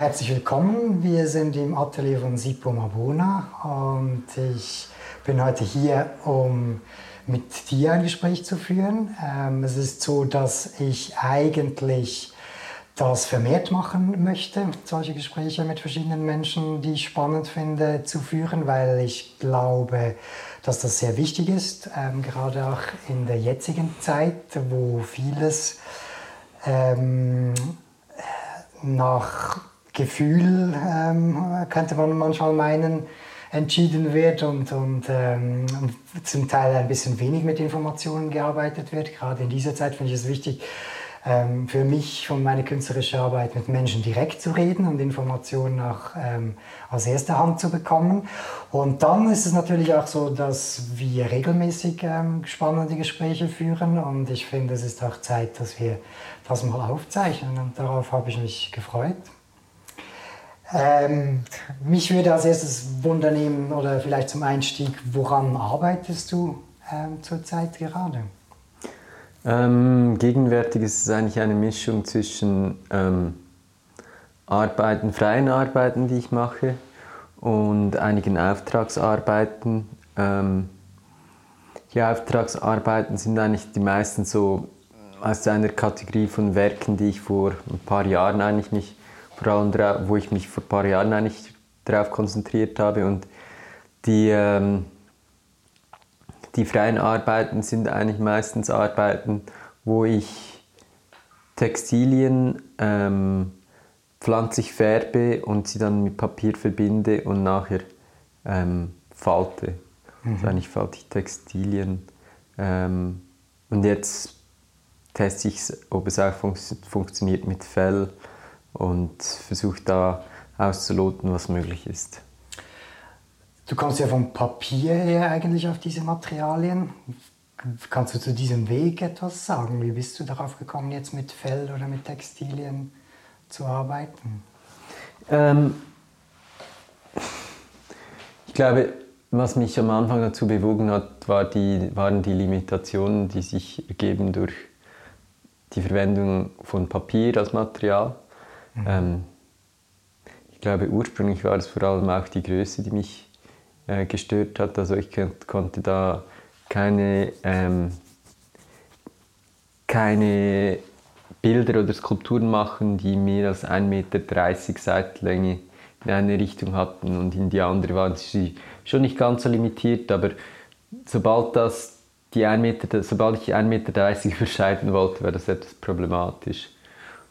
Herzlich willkommen. Wir sind im Atelier von Sipo Mabuna und ich bin heute hier, um mit dir ein Gespräch zu führen. Ähm, es ist so, dass ich eigentlich das vermehrt machen möchte, solche Gespräche mit verschiedenen Menschen, die ich spannend finde, zu führen, weil ich glaube, dass das sehr wichtig ist, ähm, gerade auch in der jetzigen Zeit, wo vieles ähm, nach Gefühl, ähm, könnte man manchmal meinen, entschieden wird und, und ähm, zum Teil ein bisschen wenig mit Informationen gearbeitet wird. Gerade in dieser Zeit finde ich es wichtig, ähm, für mich und meine künstlerische Arbeit mit Menschen direkt zu reden und Informationen auch ähm, aus erster Hand zu bekommen. Und dann ist es natürlich auch so, dass wir regelmäßig ähm, spannende Gespräche führen und ich finde, es ist auch Zeit, dass wir das mal aufzeichnen und darauf habe ich mich gefreut. Ähm, mich würde als erstes wundern oder vielleicht zum Einstieg, woran arbeitest du ähm, zurzeit gerade? Ähm, gegenwärtig ist es eigentlich eine Mischung zwischen ähm, Arbeiten, freien Arbeiten, die ich mache, und einigen Auftragsarbeiten. Ähm, die Auftragsarbeiten sind eigentlich die meisten so aus einer Kategorie von Werken, die ich vor ein paar Jahren eigentlich mich vor allem wo ich mich vor ein paar Jahren eigentlich darauf konzentriert habe. Und die, ähm, die freien Arbeiten sind eigentlich meistens Arbeiten, wo ich Textilien ähm, pflanzlich färbe und sie dann mit Papier verbinde und nachher ähm, falte. Mhm. Also eigentlich falte ich Textilien. Ähm, und jetzt teste ich, ob es auch fun funktioniert mit Fell und versuche da auszuloten, was möglich ist. Du kommst ja vom Papier her eigentlich auf diese Materialien. Kannst du zu diesem Weg etwas sagen? Wie bist du darauf gekommen, jetzt mit Fell oder mit Textilien zu arbeiten? Ähm, ich glaube, was mich am Anfang dazu bewogen hat, war die, waren die Limitationen, die sich ergeben durch die Verwendung von Papier als Material. Mhm. Ähm, ich glaube, ursprünglich war es vor allem auch die Größe, die mich äh, gestört hat. Also ich konnte da keine, ähm, keine Bilder oder Skulpturen machen, die mehr als 1,30 Meter Seitenlänge in eine Richtung hatten und in die andere waren sie schon nicht ganz so limitiert, aber sobald das die 1 Meter, sobald ich 1,30 Meter überschreiten wollte, war das etwas problematisch.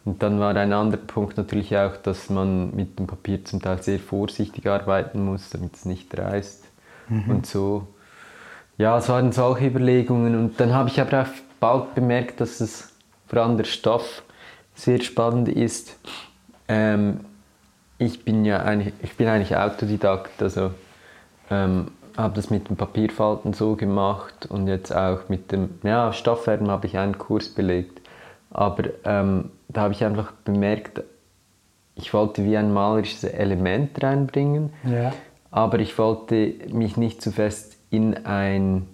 Und dann war ein anderer Punkt natürlich auch, dass man mit dem Papier zum Teil sehr vorsichtig arbeiten muss, damit es nicht reißt. Mhm. Und so, ja, es waren solche Überlegungen. Und dann habe ich aber auch bald bemerkt, dass es vor allem der Stoff sehr spannend ist. Ähm, ich bin ja eigentlich, ich bin eigentlich Autodidakt, also ähm, habe das mit dem Papierfalten so gemacht und jetzt auch mit dem ja, Stofffärben habe ich einen Kurs belegt. Aber ähm, da habe ich einfach bemerkt, ich wollte wie ein malerisches Element reinbringen, ja. aber ich wollte mich nicht zu fest in ein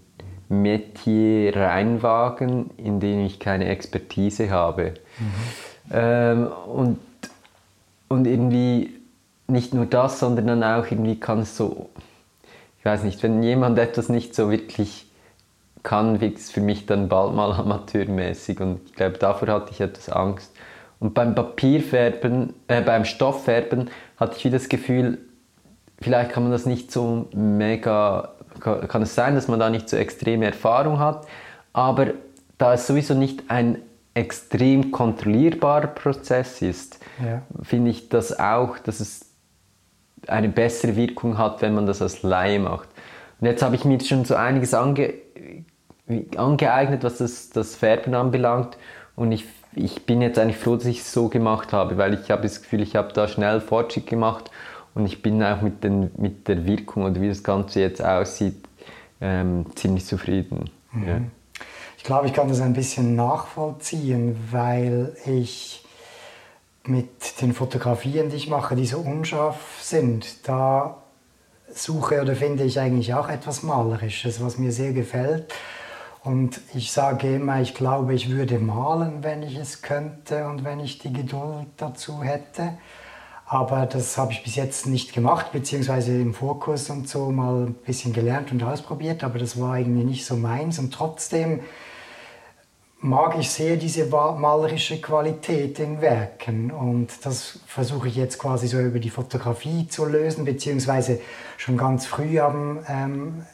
Metier reinwagen, in dem ich keine Expertise habe. Mhm. Ähm, und, und irgendwie nicht nur das, sondern dann auch irgendwie kann es so, ich weiß nicht, wenn jemand etwas nicht so wirklich kann, es für mich dann bald mal amateurmäßig und ich glaube, davor hatte ich etwas Angst. Und beim Papierfärben, äh, beim Stofffärben hatte ich wieder das Gefühl, vielleicht kann man das nicht so mega, kann es sein, dass man da nicht so extreme Erfahrung hat, aber da es sowieso nicht ein extrem kontrollierbarer Prozess ist, ja. finde ich das auch, dass es eine bessere Wirkung hat, wenn man das als Laie macht. Und jetzt habe ich mir schon so einiges ange angeeignet, was das, das Färben anbelangt. Und ich, ich bin jetzt eigentlich froh, dass ich es so gemacht habe, weil ich habe das Gefühl, ich habe da schnell Fortschritt gemacht und ich bin auch mit, den, mit der Wirkung und wie das Ganze jetzt aussieht, ähm, ziemlich zufrieden. Mhm. Ja. Ich glaube, ich kann das ein bisschen nachvollziehen, weil ich mit den Fotografien, die ich mache, die so unscharf sind, da suche oder finde ich eigentlich auch etwas Malerisches, was mir sehr gefällt. Und ich sage immer, ich glaube, ich würde malen, wenn ich es könnte und wenn ich die Geduld dazu hätte. Aber das habe ich bis jetzt nicht gemacht, beziehungsweise im Vorkurs und so mal ein bisschen gelernt und ausprobiert, aber das war irgendwie nicht so meins. Und trotzdem mag ich sehr diese malerische Qualität in Werken und das versuche ich jetzt quasi so über die Fotografie zu lösen, beziehungsweise schon ganz früh haben ähm,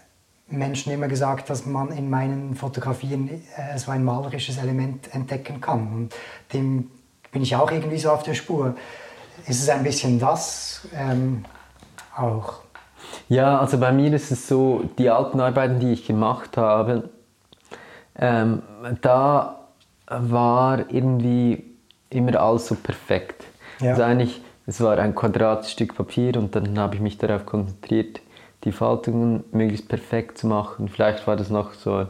Menschen immer gesagt, dass man in meinen Fotografien äh, so ein malerisches Element entdecken kann und dem bin ich auch irgendwie so auf der Spur. Ist es ein bisschen das ähm, auch? Ja, also bei mir ist es so, die alten Arbeiten, die ich gemacht habe, ähm, da war irgendwie immer alles so perfekt. Ja. Also eigentlich, es war ein Quadratstück Papier und dann habe ich mich darauf konzentriert, die Faltungen möglichst perfekt zu machen. Vielleicht war das noch so,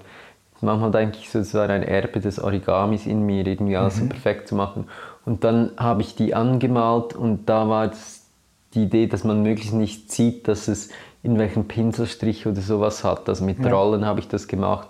manchmal denke ich so, es war ein Erbe des Origamis in mir, irgendwie alles mhm. so perfekt zu machen. Und dann habe ich die angemalt und da war das die Idee, dass man möglichst nicht sieht, dass es in welchem Pinselstrich oder sowas hat. Also mit ja. Rollen habe ich das gemacht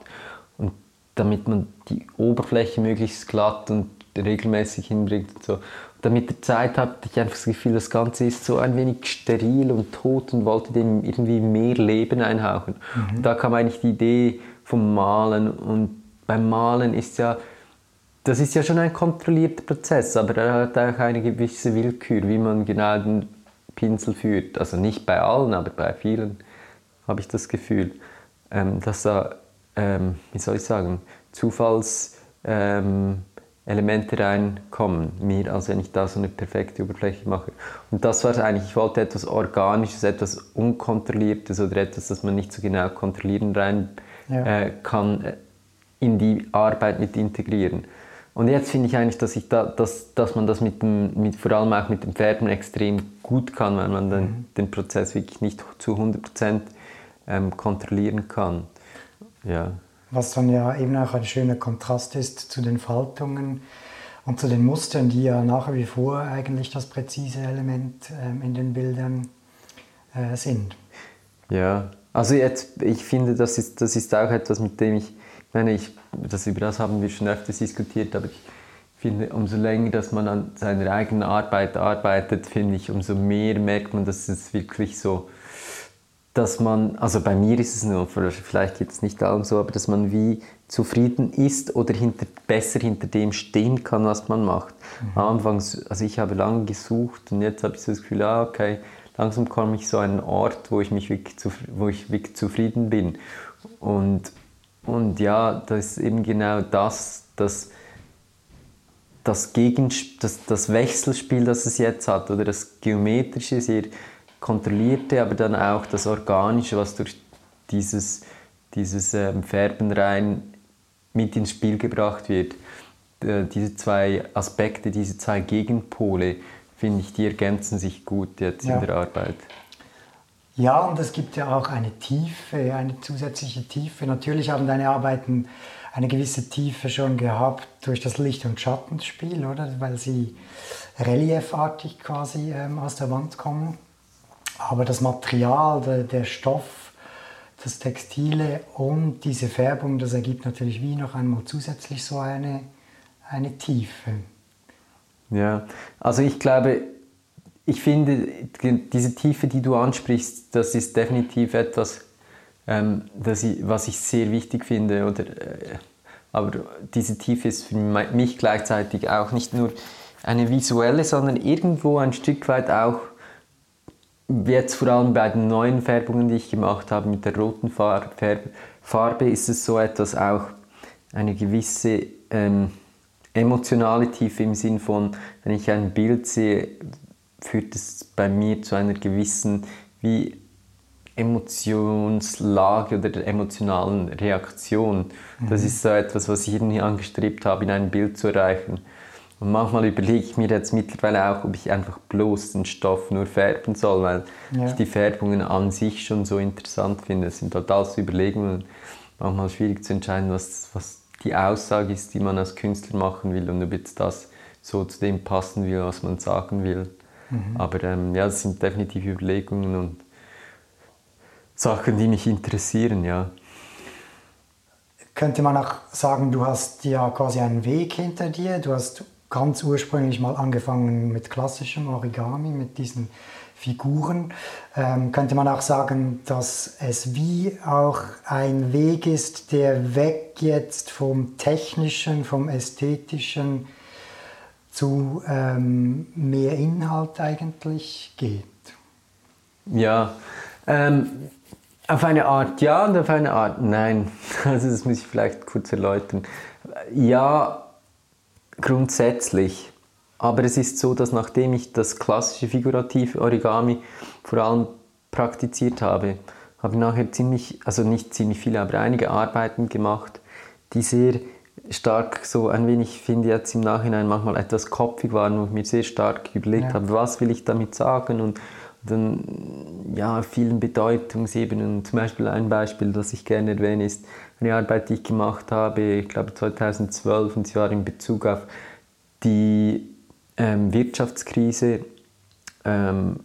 und damit man die Oberfläche möglichst glatt und regelmäßig hinbringt und so. Und mit der Zeit hatte ich einfach das Gefühl, das Ganze ist so ein wenig steril und tot und wollte dem irgendwie mehr Leben einhauchen. Mhm. Und da kam eigentlich die Idee vom Malen und beim Malen ist ja das ist ja schon ein kontrollierter Prozess, aber er hat auch eine gewisse Willkür, wie man genau den Pinsel führt. Also nicht bei allen, aber bei vielen habe ich das Gefühl, ähm, dass da, ähm, wie soll ich sagen, Zufallselemente ähm, reinkommen, mir, als wenn ich da so eine perfekte Oberfläche mache. Und das war eigentlich, ich wollte etwas Organisches, etwas Unkontrolliertes oder etwas, das man nicht so genau kontrollieren rein ja. äh, kann, äh, in die Arbeit mit integrieren. Und jetzt finde ich eigentlich, dass, ich da, dass, dass man das mit dem, mit, vor allem auch mit dem Färben extrem gut kann, weil man dann mhm. den Prozess wirklich nicht zu 100% ähm, kontrollieren kann. Ja. Was dann ja eben auch ein schöner Kontrast ist zu den Faltungen und zu den Mustern, die ja nach wie vor eigentlich das präzise Element ähm, in den Bildern äh, sind. Ja, also jetzt, ich finde, das ist, das ist auch etwas, mit dem ich meine, ich, das, über das haben wir schon öfters diskutiert, aber ich finde, umso länger, dass man an seiner eigenen Arbeit arbeitet, finde ich, umso mehr merkt man, dass es wirklich so, dass man, also bei mir ist es nur, vielleicht jetzt nicht allen so, aber dass man wie zufrieden ist oder hinter, besser hinter dem stehen kann, was man macht. Mhm. Anfangs, also ich habe lange gesucht und jetzt habe ich so das Gefühl, ah, okay, langsam komme ich so an einen Ort, wo ich mich wirklich, wo ich wirklich zufrieden bin. Und und ja, das ist eben genau das, das, das, das, das Wechselspiel, das es jetzt hat, oder das geometrische, sehr kontrollierte, aber dann auch das organische, was durch dieses, dieses ähm, Färben rein mit ins Spiel gebracht wird. Äh, diese zwei Aspekte, diese zwei Gegenpole, finde ich, die ergänzen sich gut jetzt ja. in der Arbeit. Ja, und es gibt ja auch eine Tiefe, eine zusätzliche Tiefe. Natürlich haben deine Arbeiten eine gewisse Tiefe schon gehabt durch das Licht- und Schattenspiel, oder? Weil sie reliefartig quasi ähm, aus der Wand kommen. Aber das Material, der, der Stoff, das Textile und diese Färbung, das ergibt natürlich wie noch einmal zusätzlich so eine, eine Tiefe. Ja, also ich glaube, ich finde, diese Tiefe, die du ansprichst, das ist definitiv etwas, ähm, das ich, was ich sehr wichtig finde. Oder, äh, aber diese Tiefe ist für mich gleichzeitig auch nicht nur eine visuelle, sondern irgendwo ein Stück weit auch, jetzt vor allem bei den neuen Färbungen, die ich gemacht habe mit der roten Farbe, Farbe ist es so etwas auch eine gewisse ähm, emotionale Tiefe im Sinn von, wenn ich ein Bild sehe, führt es bei mir zu einer gewissen wie Emotionslage oder der emotionalen Reaktion. Mhm. Das ist so etwas, was ich irgendwie angestrebt habe, in einem Bild zu erreichen. Und manchmal überlege ich mir jetzt mittlerweile auch, ob ich einfach bloß den Stoff nur färben soll, weil ja. ich die Färbungen an sich schon so interessant finde. Es sind total so Überlegungen, manchmal schwierig zu entscheiden, was, was die Aussage ist, die man als Künstler machen will und ob jetzt das so zu dem passen will, was man sagen will. Mhm. Aber ähm, ja, das sind definitiv Überlegungen und Sachen, die mich interessieren, ja. Könnte man auch sagen, du hast ja quasi einen Weg hinter dir, du hast ganz ursprünglich mal angefangen mit klassischem Origami, mit diesen Figuren. Ähm, könnte man auch sagen, dass es wie auch ein Weg ist, der weg jetzt vom technischen, vom ästhetischen zu ähm, mehr Inhalt eigentlich geht. Ja, ähm, auf eine Art ja und auf eine Art nein. Also das muss ich vielleicht kurz erläutern. Ja, grundsätzlich. Aber es ist so, dass nachdem ich das klassische figurative Origami vor allem praktiziert habe, habe ich nachher ziemlich, also nicht ziemlich viele, aber einige Arbeiten gemacht, die sehr stark so ein wenig, finde ich jetzt im Nachhinein manchmal etwas kopfig waren, wo ich mir sehr stark überlegt ja. habe, was will ich damit sagen und dann ja, vielen Bedeutungsebenen. Zum Beispiel ein Beispiel, das ich gerne erwähne, ist eine Arbeit, die ich gemacht habe, ich glaube 2012, und sie war in Bezug auf die ähm, Wirtschaftskrise ähm,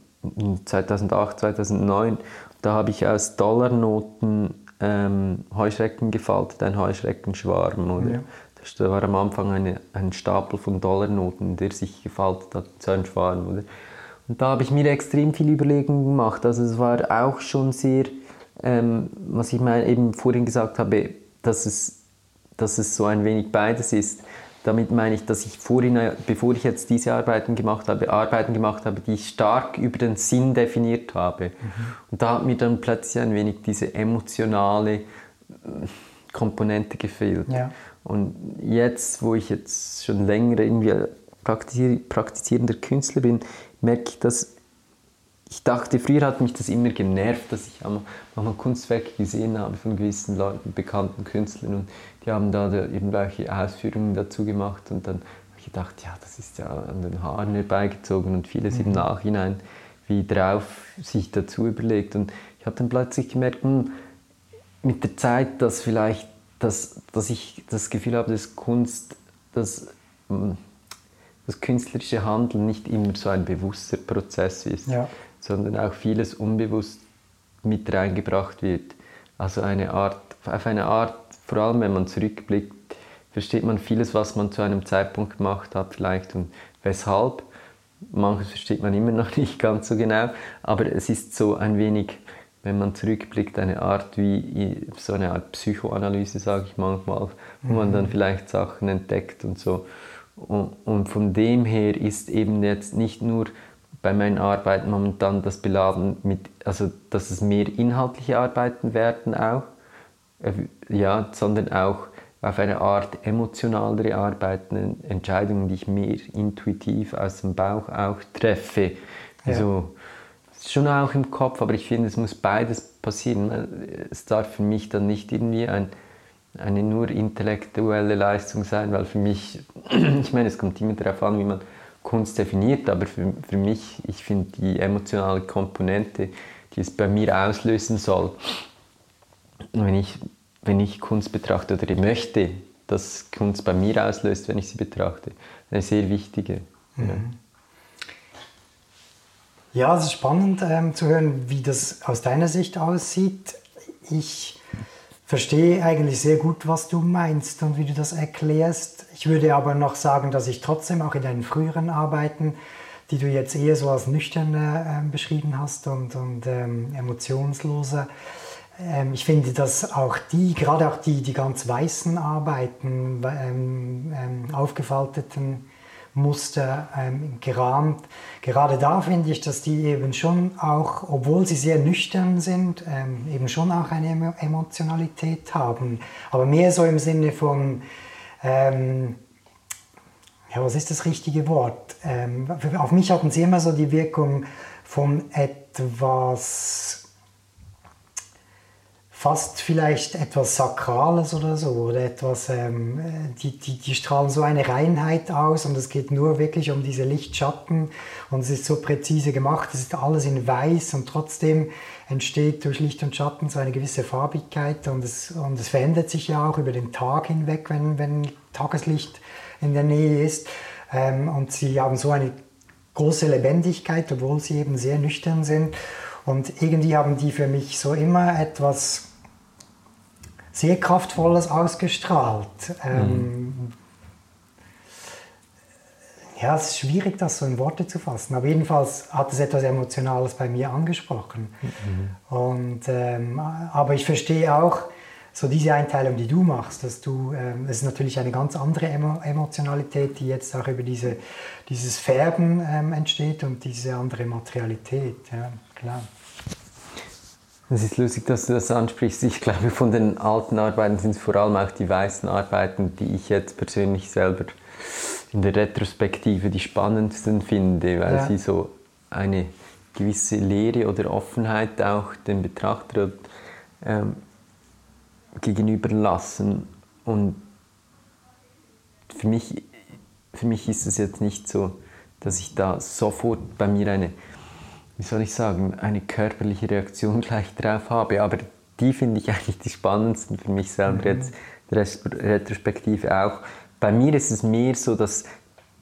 2008, 2009. Da habe ich aus Dollarnoten ähm, Heuschrecken gefaltet, ein Heuschreckenschwarm. Oder? Ja. Da war am Anfang eine, ein Stapel von Dollarnoten, der sich gefaltet hat zu einem Schwarm. Oder? Und da habe ich mir extrem viel Überlegungen gemacht. Also es war auch schon sehr, ähm, was ich mal eben vorhin gesagt habe, dass es, dass es so ein wenig beides ist. Damit meine ich, dass ich vorhin, bevor ich jetzt diese Arbeiten gemacht habe, Arbeiten gemacht habe, die ich stark über den Sinn definiert habe. Mhm. Und da hat mir dann plötzlich ein wenig diese emotionale äh, Komponente gefehlt. Ja. Und jetzt, wo ich jetzt schon länger irgendwie praktizierender Künstler bin, merke ich, dass ich dachte, früher hat mich das immer genervt, dass ich manchmal Kunstwerke gesehen habe von gewissen Leuten, bekannten Künstlern und die haben da irgendwelche Ausführungen dazu gemacht und dann habe ich gedacht, ja, das ist ja an den Haaren herbeigezogen und vieles mhm. im Nachhinein wie drauf sich dazu überlegt und ich habe dann plötzlich gemerkt, hm, mit der Zeit, dass vielleicht, dass, dass ich das Gefühl habe, dass Kunst, dass hm, das künstlerische Handeln nicht immer so ein bewusster Prozess ist, ja. Sondern auch vieles unbewusst mit reingebracht wird. Also eine Art, auf eine Art, vor allem wenn man zurückblickt, versteht man vieles, was man zu einem Zeitpunkt gemacht hat vielleicht und weshalb. Manches versteht man immer noch nicht ganz so genau, aber es ist so ein wenig, wenn man zurückblickt, eine Art wie so eine Art Psychoanalyse, sage ich manchmal, wo man dann mhm. vielleicht Sachen entdeckt und so. Und von dem her ist eben jetzt nicht nur bei meinen Arbeiten momentan das beladen mit, also dass es mehr inhaltliche Arbeiten werden auch, äh, ja, sondern auch auf eine Art emotionalere Arbeiten, Entscheidungen, die ich mehr intuitiv aus dem Bauch auch treffe. Ja. Also, schon auch im Kopf, aber ich finde, es muss beides passieren. Es darf für mich dann nicht irgendwie ein eine nur intellektuelle Leistung sein, weil für mich, ich meine, es kommt immer darauf an, wie man Kunst definiert, aber für, für mich, ich finde die emotionale Komponente, die es bei mir auslösen soll, wenn ich, wenn ich Kunst betrachte oder ich möchte, dass Kunst bei mir auslöst, wenn ich sie betrachte, eine sehr wichtige. Mhm. Ja, es ist spannend ähm, zu hören, wie das aus deiner Sicht aussieht. Ich verstehe eigentlich sehr gut, was du meinst und wie du das erklärst. Ich würde aber noch sagen, dass ich trotzdem auch in deinen früheren Arbeiten, die du jetzt eher so als nüchtern äh, beschrieben hast und, und ähm, emotionsloser, ähm, ich finde, dass auch die, gerade auch die, die ganz weißen Arbeiten, ähm, ähm aufgefalteten Muster ähm, gerahmt. Gerade da finde ich, dass die eben schon auch, obwohl sie sehr nüchtern sind, ähm, eben schon auch eine Emotionalität haben. Aber mehr so im Sinne von, ähm, ja, was ist das richtige Wort? Ähm, auf mich hatten sie immer so die Wirkung von etwas fast vielleicht etwas Sakrales oder so oder etwas, ähm, die, die, die strahlen so eine Reinheit aus und es geht nur wirklich um diese Lichtschatten und es ist so präzise gemacht, es ist alles in weiß und trotzdem entsteht durch Licht und Schatten so eine gewisse Farbigkeit und es, und es verändert sich ja auch über den Tag hinweg, wenn, wenn Tageslicht in der Nähe ist ähm, und sie haben so eine große Lebendigkeit, obwohl sie eben sehr nüchtern sind. Und irgendwie haben die für mich so immer etwas sehr kraftvolles ausgestrahlt. Ähm, ja, es ist schwierig, das so in Worte zu fassen. Aber jedenfalls hat es etwas Emotionales bei mir angesprochen. Mhm. Und, ähm, aber ich verstehe auch so diese Einteilung, die du machst, dass du, ähm, es ist natürlich eine ganz andere Emo Emotionalität, die jetzt auch über diese, dieses Färben ähm, entsteht und diese andere Materialität. Ja, klar. Es ist lustig, dass du das ansprichst. Ich glaube, von den alten Arbeiten sind es vor allem auch die weißen Arbeiten, die ich jetzt persönlich selber in der Retrospektive die spannendsten finde, weil ja. sie so eine gewisse Leere oder Offenheit auch dem Betrachter ähm, gegenüber lassen. Und für mich, für mich ist es jetzt nicht so, dass ich da sofort bei mir eine wie soll ich sagen, eine körperliche Reaktion gleich drauf habe. Aber die finde ich eigentlich die spannendsten für mich selber mhm. jetzt, Retrospektive auch. Bei mir ist es mehr so, dass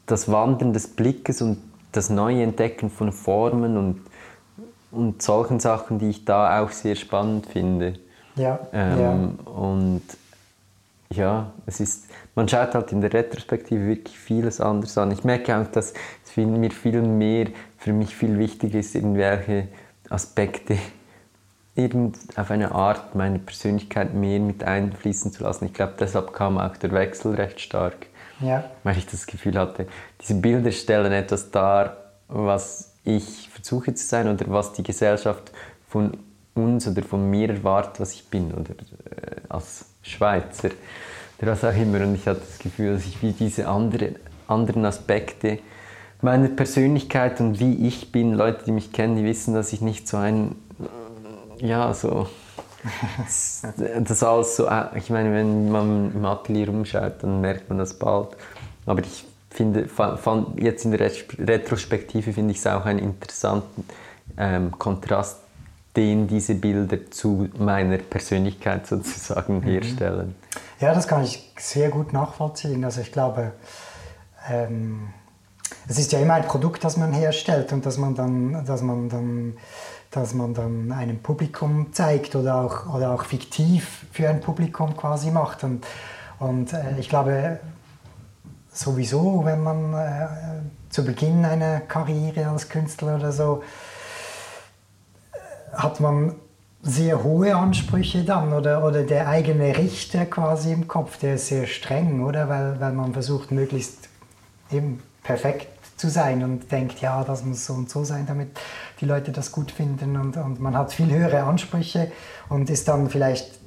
das Wandern des Blickes und das neue Entdecken von Formen und, und solchen Sachen, die ich da auch sehr spannend finde. Ja, ähm, ja. Und ja, es ist, man schaut halt in der Retrospektive wirklich vieles anders an. Ich merke auch, dass es mir viel mehr für mich viel wichtiger ist, irgendwelche Aspekte irgend auf eine Art meine Persönlichkeit mehr mit einfließen zu lassen. Ich glaube, deshalb kam auch der Wechsel recht stark. Ja. Weil ich das Gefühl hatte, diese Bilder stellen etwas dar, was ich versuche zu sein oder was die Gesellschaft von uns oder von mir erwartet, was ich bin oder äh, als Schweizer oder was auch immer. Und ich hatte das Gefühl, dass ich wie diese andere, anderen Aspekte meiner Persönlichkeit und wie ich bin, Leute, die mich kennen, die wissen, dass ich nicht so ein, ja, so, das alles so, ich meine, wenn man im Atelier rumschaut, dann merkt man das bald. Aber ich finde, fand, jetzt in der Retrospektive finde ich es auch einen interessanten ähm, Kontrast, den diese Bilder zu meiner Persönlichkeit sozusagen mhm. herstellen. Ja, das kann ich sehr gut nachvollziehen. Also ich glaube, ähm es ist ja immer ein Produkt, das man herstellt und das man dann, dass man dann, dass man dann einem Publikum zeigt oder auch, oder auch fiktiv für ein Publikum quasi macht. Und, und äh, ich glaube, sowieso, wenn man äh, zu Beginn einer Karriere als Künstler oder so, äh, hat man sehr hohe Ansprüche dann oder, oder der eigene Richter quasi im Kopf, der ist sehr streng, oder? Weil, weil man versucht, möglichst eben perfekt zu sein und denkt, ja, das muss so und so sein, damit die Leute das gut finden und, und man hat viel höhere Ansprüche und ist dann vielleicht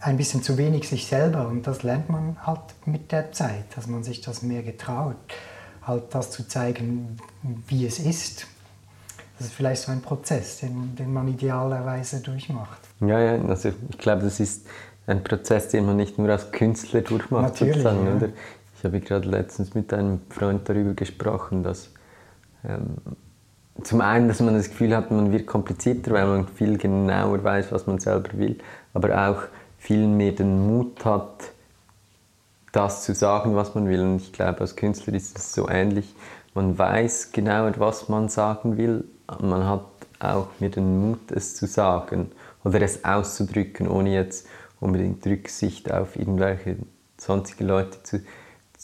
ein bisschen zu wenig sich selber und das lernt man halt mit der Zeit, dass man sich das mehr getraut, halt das zu zeigen, wie es ist. Das ist vielleicht so ein Prozess, den, den man idealerweise durchmacht. Ja, ja, also ich glaube, das ist ein Prozess, den man nicht nur als Künstler durchmacht, Natürlich, sozusagen, ja. oder? Ich habe gerade letztens mit einem Freund darüber gesprochen, dass ähm, zum einen, dass man das Gefühl hat, man wird komplizierter, weil man viel genauer weiß, was man selber will, aber auch viel mehr den Mut hat, das zu sagen, was man will. Und ich glaube, als Künstler ist es so ähnlich. Man weiß genauer, was man sagen will. Man hat auch mehr den Mut, es zu sagen oder es auszudrücken, ohne jetzt unbedingt Rücksicht auf irgendwelche sonstige Leute zu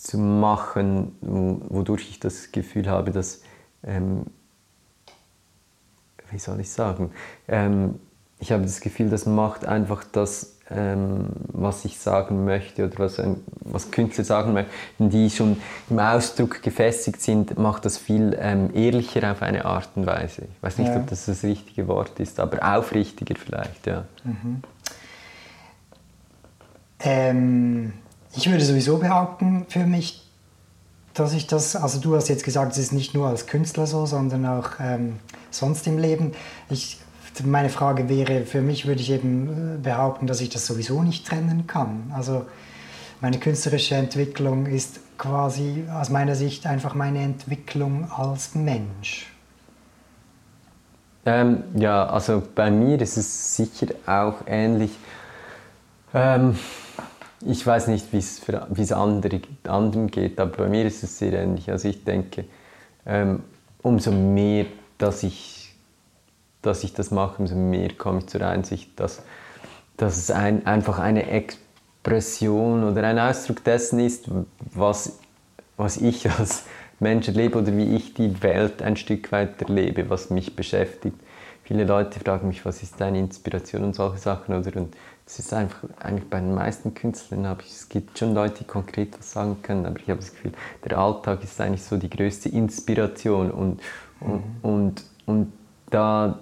zu machen, wodurch ich das Gefühl habe, dass, ähm, wie soll ich sagen, ähm, ich habe das Gefühl, das macht einfach das, ähm, was ich sagen möchte oder was, was Künstler sagen möchten, die schon im Ausdruck gefestigt sind, macht das viel ähm, ehrlicher auf eine Art und Weise. Ich weiß nicht, ja. ob das das richtige Wort ist, aber aufrichtiger vielleicht, ja. Mhm. Ich würde sowieso behaupten für mich, dass ich das, also du hast jetzt gesagt, es ist nicht nur als Künstler so, sondern auch ähm, sonst im Leben. Ich, meine Frage wäre, für mich würde ich eben äh, behaupten, dass ich das sowieso nicht trennen kann. Also meine künstlerische Entwicklung ist quasi aus meiner Sicht einfach meine Entwicklung als Mensch. Ähm, ja, also bei mir ist es sicher auch ähnlich. Ähm, ich weiß nicht, wie es andere, anderen geht, aber bei mir ist es sehr ähnlich. Also ich denke, ähm, umso mehr, dass ich, dass ich das mache, umso mehr komme ich zur Einsicht, dass, dass es ein, einfach eine Expression oder ein Ausdruck dessen ist, was, was ich als, Mensch erlebe oder wie ich die Welt ein Stück weit erlebe, was mich beschäftigt. Viele Leute fragen mich, was ist deine Inspiration und solche Sachen, oder? Und es ist einfach, eigentlich bei den meisten Künstlern habe ich, es gibt schon Leute, die konkret was sagen können, aber ich habe das Gefühl, der Alltag ist eigentlich so die größte Inspiration und, und, mhm. und, und da,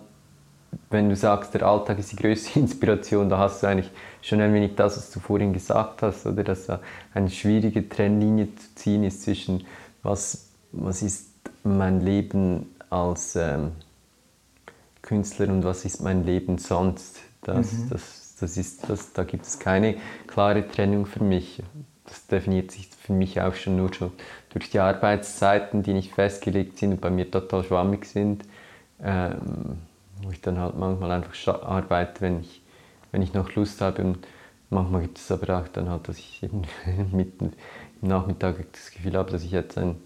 wenn du sagst, der Alltag ist die größte Inspiration, da hast du eigentlich schon ein wenig das, was du vorhin gesagt hast, oder dass da eine schwierige Trennlinie zu ziehen ist zwischen was, was ist mein Leben als ähm, Künstler und was ist mein Leben sonst. Das, mhm. das, das ist, das, da gibt es keine klare Trennung für mich. Das definiert sich für mich auch schon nur schon durch die Arbeitszeiten, die nicht festgelegt sind und bei mir total schwammig sind, ähm, wo ich dann halt manchmal einfach arbeite, wenn ich, wenn ich noch Lust habe. Und manchmal gibt es aber auch dann halt, dass ich mitten im Nachmittag das Gefühl habe, dass ich jetzt ein,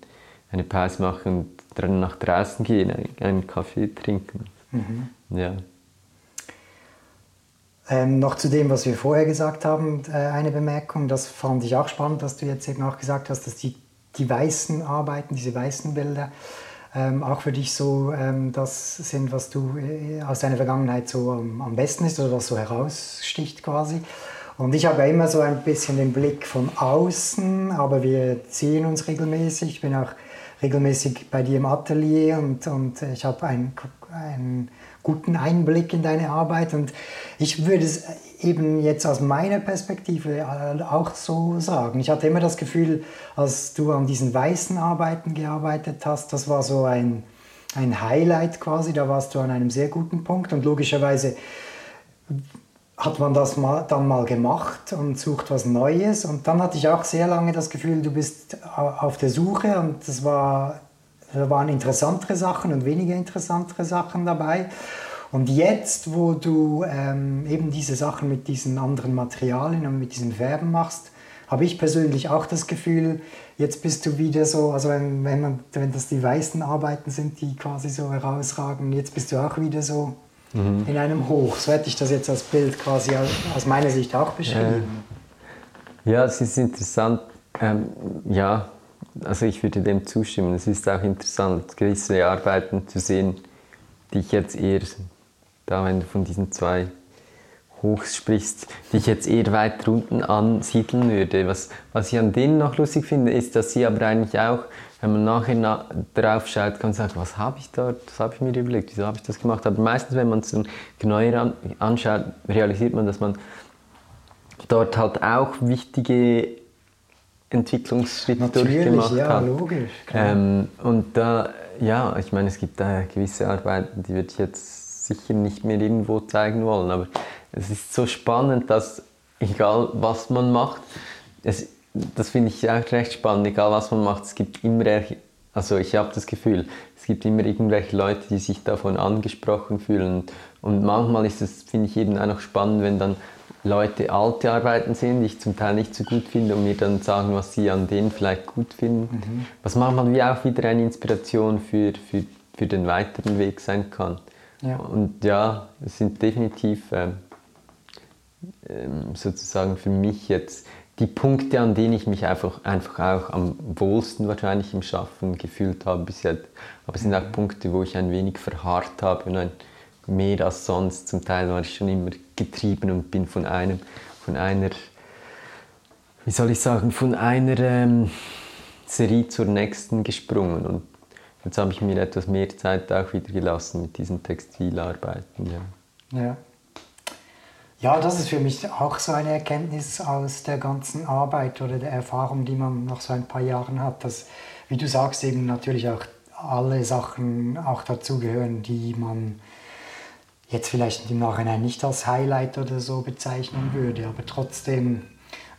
eine Pause mache und dann nach draußen gehe, einen Kaffee trinken. Mhm. Ja. Ähm, noch zu dem, was wir vorher gesagt haben, äh, eine Bemerkung. Das fand ich auch spannend, dass du jetzt eben auch gesagt hast, dass die, die weißen Arbeiten, diese weißen Bilder, ähm, auch für dich so ähm, das sind, was du äh, aus deiner Vergangenheit so am, am besten ist oder was so heraussticht quasi. Und ich habe immer so ein bisschen den Blick von außen, aber wir sehen uns regelmäßig. Ich bin auch regelmäßig bei dir im Atelier und, und ich habe ein, ein guten Einblick in deine Arbeit. Und ich würde es eben jetzt aus meiner Perspektive äh, auch so sagen. Ich hatte immer das Gefühl, als du an diesen weißen Arbeiten gearbeitet hast, das war so ein, ein Highlight quasi, da warst du an einem sehr guten Punkt und logischerweise hat man das mal, dann mal gemacht und sucht was Neues und dann hatte ich auch sehr lange das Gefühl, du bist auf der Suche und das war da waren interessantere Sachen und weniger interessantere Sachen dabei. Und jetzt, wo du ähm, eben diese Sachen mit diesen anderen Materialien und mit diesen Färben machst, habe ich persönlich auch das Gefühl, jetzt bist du wieder so, also wenn, wenn, man, wenn das die weißen Arbeiten sind, die quasi so herausragen, jetzt bist du auch wieder so mhm. in einem Hoch. So hätte ich das jetzt als Bild quasi aus meiner Sicht auch beschrieben. Ja, es ist interessant. Ähm, ja, also ich würde dem zustimmen. Es ist auch interessant, gewisse Arbeiten zu sehen, die ich jetzt eher, da wenn du von diesen zwei Hochs sprichst, die ich jetzt eher weiter unten ansiedeln würde. Was, was ich an denen noch lustig finde, ist, dass sie aber eigentlich auch, wenn man nachher na, drauf schaut, kann man sagen, was habe ich dort, was habe ich mir überlegt, wieso habe ich das gemacht. Aber meistens, wenn man es dann genauer an, anschaut, realisiert man, dass man dort halt auch wichtige Entwicklungsschritt Natürlich, durchgemacht ja, hat. Logisch, ähm, und da, ja, ich meine, es gibt da gewisse Arbeiten, die würde ich jetzt sicher nicht mehr irgendwo zeigen wollen, aber es ist so spannend, dass egal was man macht, es, das finde ich auch recht spannend, egal was man macht, es gibt immer, also ich habe das Gefühl, es gibt immer irgendwelche Leute, die sich davon angesprochen fühlen und manchmal ist es, finde ich eben auch noch spannend, wenn dann Leute alte Arbeiten sehen, die ich zum Teil nicht so gut finde und mir dann sagen, was sie an denen vielleicht gut finden. Mhm. Was manchmal wie auch wieder eine Inspiration für, für, für den weiteren Weg sein kann. Ja. Und ja, es sind definitiv ähm, ähm, sozusagen für mich jetzt die Punkte, an denen ich mich einfach, einfach auch am wohlsten wahrscheinlich im Schaffen gefühlt habe bis jetzt. Aber es sind auch mhm. Punkte, wo ich ein wenig verharrt habe und ein, mehr als sonst. Zum Teil war ich schon immer getrieben und bin von einem, von einer, wie soll ich sagen, von einer ähm, Serie zur nächsten gesprungen. Und jetzt habe ich mir etwas mehr Zeit auch wieder gelassen mit diesen Textilarbeiten. Ja. ja. Ja, das ist für mich auch so eine Erkenntnis aus der ganzen Arbeit oder der Erfahrung, die man nach so ein paar Jahren hat, dass, wie du sagst, eben natürlich auch alle Sachen auch dazugehören, die man jetzt vielleicht im Nachhinein nicht als Highlight oder so bezeichnen würde, aber trotzdem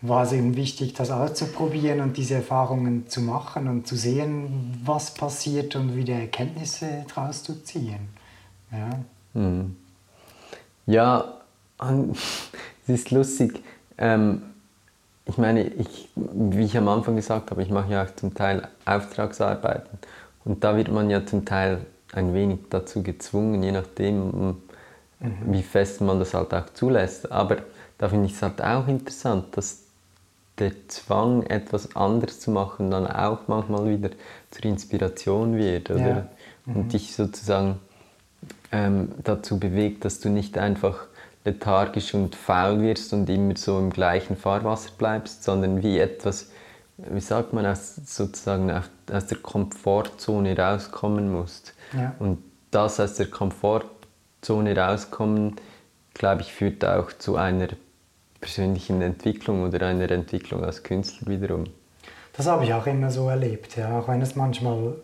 war es eben wichtig, das auszuprobieren und diese Erfahrungen zu machen und zu sehen, was passiert und wieder Erkenntnisse daraus zu ziehen. Ja, hm. ja es ist lustig. Ähm, ich meine, ich, wie ich am Anfang gesagt habe, ich mache ja auch zum Teil Auftragsarbeiten und da wird man ja zum Teil ein wenig dazu gezwungen, je nachdem, mhm. wie fest man das halt auch zulässt. Aber da finde ich es halt auch interessant, dass der Zwang, etwas anders zu machen, dann auch manchmal wieder zur Inspiration wird. Oder? Ja. Mhm. Und dich sozusagen ähm, dazu bewegt, dass du nicht einfach lethargisch und faul wirst und immer so im gleichen Fahrwasser bleibst, sondern wie etwas, wie sagt man, aus, sozusagen aus der Komfortzone rauskommen musst. Ja. Und das aus der Komfortzone rauskommen, glaube ich, führt auch zu einer persönlichen Entwicklung oder einer Entwicklung als Künstler wiederum. Das habe ich auch immer so erlebt, ja. auch wenn es manchmal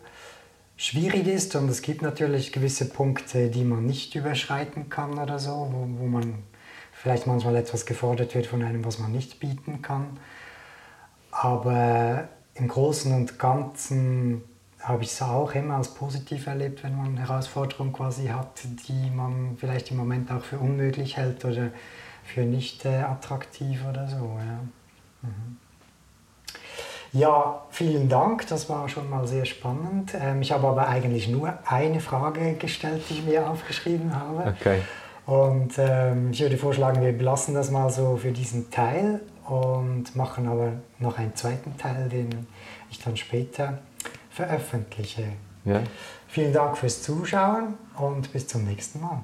schwierig ist und es gibt natürlich gewisse Punkte, die man nicht überschreiten kann oder so, wo, wo man vielleicht manchmal etwas gefordert wird von einem, was man nicht bieten kann. Aber im Großen und Ganzen habe ich es auch immer als positiv erlebt, wenn man Herausforderungen quasi hat, die man vielleicht im Moment auch für unmöglich hält oder für nicht äh, attraktiv oder so. Ja. Mhm. ja, vielen Dank, das war schon mal sehr spannend. Ähm, ich habe aber eigentlich nur eine Frage gestellt, die ich mir aufgeschrieben habe. Okay. Und ähm, ich würde vorschlagen, wir belassen das mal so für diesen Teil und machen aber noch einen zweiten Teil, den ich dann später veröffentliche. Ja. Vielen Dank fürs Zuschauen und bis zum nächsten Mal.